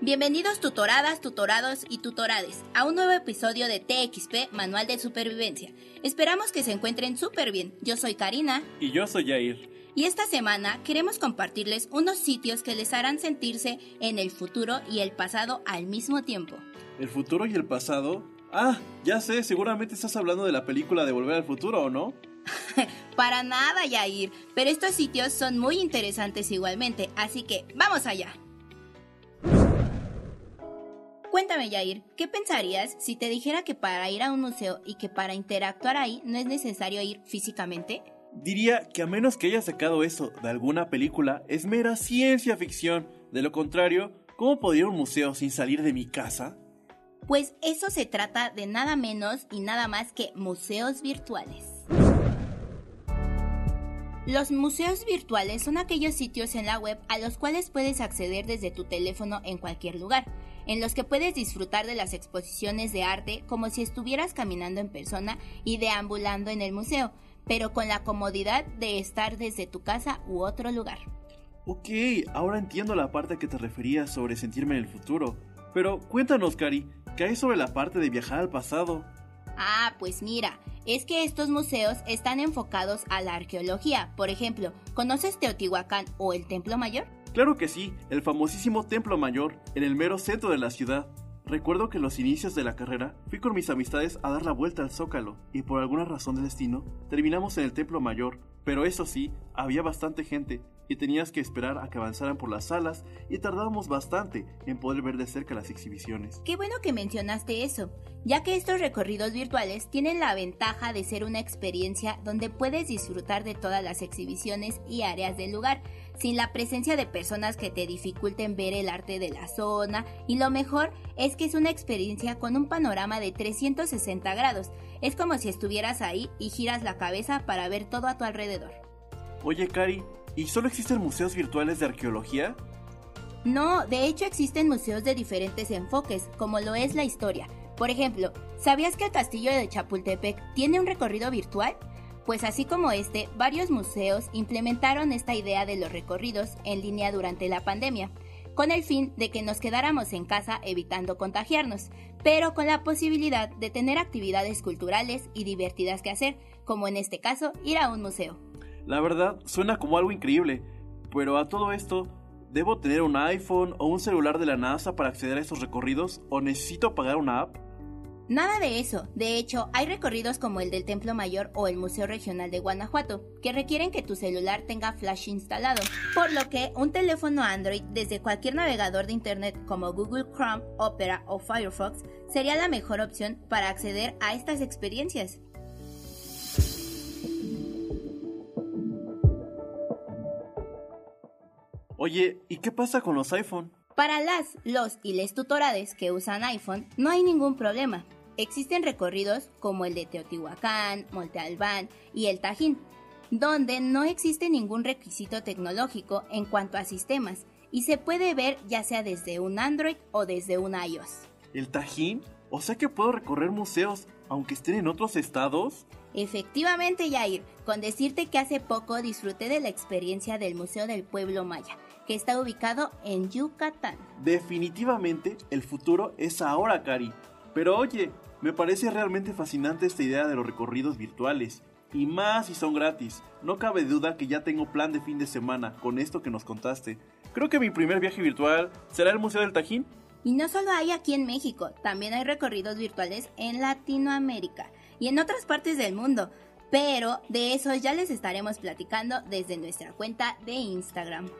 Bienvenidos tutoradas, tutorados y tutorades a un nuevo episodio de TXP Manual de Supervivencia. Esperamos que se encuentren súper bien. Yo soy Karina. Y yo soy Jair. Y esta semana queremos compartirles unos sitios que les harán sentirse en el futuro y el pasado al mismo tiempo. ¿El futuro y el pasado? Ah, ya sé, seguramente estás hablando de la película de Volver al Futuro, ¿o no? Para nada, Jair, pero estos sitios son muy interesantes igualmente, así que vamos allá. Cuéntame, Jair, ¿qué pensarías si te dijera que para ir a un museo y que para interactuar ahí no es necesario ir físicamente? Diría que a menos que haya sacado eso de alguna película, es mera ciencia ficción. De lo contrario, ¿cómo podría ir a un museo sin salir de mi casa? Pues eso se trata de nada menos y nada más que museos virtuales. Los museos virtuales son aquellos sitios en la web a los cuales puedes acceder desde tu teléfono en cualquier lugar en los que puedes disfrutar de las exposiciones de arte como si estuvieras caminando en persona y deambulando en el museo, pero con la comodidad de estar desde tu casa u otro lugar. Ok, ahora entiendo la parte que te referías sobre sentirme en el futuro. Pero cuéntanos, Cari, ¿qué hay sobre la parte de viajar al pasado? Ah, pues mira, es que estos museos están enfocados a la arqueología. Por ejemplo, ¿conoces Teotihuacán o el Templo Mayor? Claro que sí, el famosísimo Templo Mayor, en el mero centro de la ciudad. Recuerdo que en los inicios de la carrera fui con mis amistades a dar la vuelta al Zócalo y por alguna razón del destino terminamos en el Templo Mayor, pero eso sí, había bastante gente y tenías que esperar a que avanzaran por las salas y tardábamos bastante en poder ver de cerca las exhibiciones. Qué bueno que mencionaste eso, ya que estos recorridos virtuales tienen la ventaja de ser una experiencia donde puedes disfrutar de todas las exhibiciones y áreas del lugar, sin la presencia de personas que te dificulten ver el arte de la zona, y lo mejor es que es una experiencia con un panorama de 360 grados, es como si estuvieras ahí y giras la cabeza para ver todo a tu alrededor. Oye, Cari, ¿Y solo existen museos virtuales de arqueología? No, de hecho existen museos de diferentes enfoques, como lo es la historia. Por ejemplo, ¿sabías que el castillo de Chapultepec tiene un recorrido virtual? Pues así como este, varios museos implementaron esta idea de los recorridos en línea durante la pandemia, con el fin de que nos quedáramos en casa evitando contagiarnos, pero con la posibilidad de tener actividades culturales y divertidas que hacer, como en este caso ir a un museo. La verdad, suena como algo increíble, pero a todo esto, ¿debo tener un iPhone o un celular de la NASA para acceder a estos recorridos o necesito pagar una app? Nada de eso. De hecho, hay recorridos como el del Templo Mayor o el Museo Regional de Guanajuato, que requieren que tu celular tenga flash instalado, por lo que un teléfono Android desde cualquier navegador de Internet como Google Chrome, Opera o Firefox sería la mejor opción para acceder a estas experiencias. Oye, ¿y qué pasa con los iPhone? Para las, los y les tutorades que usan iPhone no hay ningún problema. Existen recorridos como el de Teotihuacán, Monte Albán y el Tajín, donde no existe ningún requisito tecnológico en cuanto a sistemas y se puede ver ya sea desde un Android o desde un iOS. ¿El Tajín? O sea que puedo recorrer museos aunque estén en otros estados. Efectivamente, Yair, con decirte que hace poco disfruté de la experiencia del Museo del Pueblo Maya, que está ubicado en Yucatán. Definitivamente el futuro es ahora, Cari. Pero oye, me parece realmente fascinante esta idea de los recorridos virtuales. Y más si son gratis. No cabe duda que ya tengo plan de fin de semana con esto que nos contaste. Creo que mi primer viaje virtual será el Museo del Tajín. Y no solo hay aquí en México, también hay recorridos virtuales en Latinoamérica y en otras partes del mundo. Pero de eso ya les estaremos platicando desde nuestra cuenta de Instagram.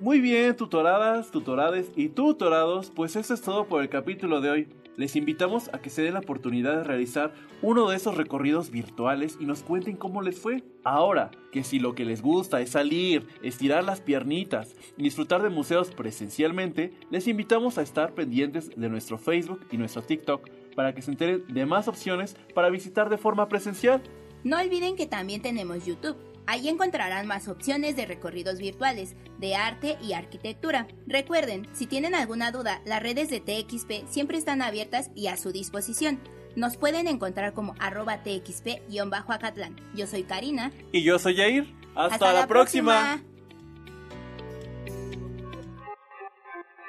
Muy bien, tutoradas, tutorades y tutorados, pues eso es todo por el capítulo de hoy. Les invitamos a que se den la oportunidad de realizar uno de esos recorridos virtuales y nos cuenten cómo les fue. Ahora, que si lo que les gusta es salir, estirar las piernitas y disfrutar de museos presencialmente, les invitamos a estar pendientes de nuestro Facebook y nuestro TikTok para que se enteren de más opciones para visitar de forma presencial. No olviden que también tenemos YouTube. Ahí encontrarán más opciones de recorridos virtuales, de arte y arquitectura. Recuerden, si tienen alguna duda, las redes de TXP siempre están abiertas y a su disposición. Nos pueden encontrar como arroba TXP-Acatlán. Yo soy Karina. Y yo soy Jair. Hasta, la, próxima.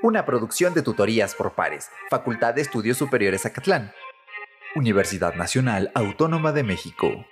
Una producción de tutorías por pares, Facultad de Estudios Superiores Acatlán. Universidad Nacional Autónoma de México.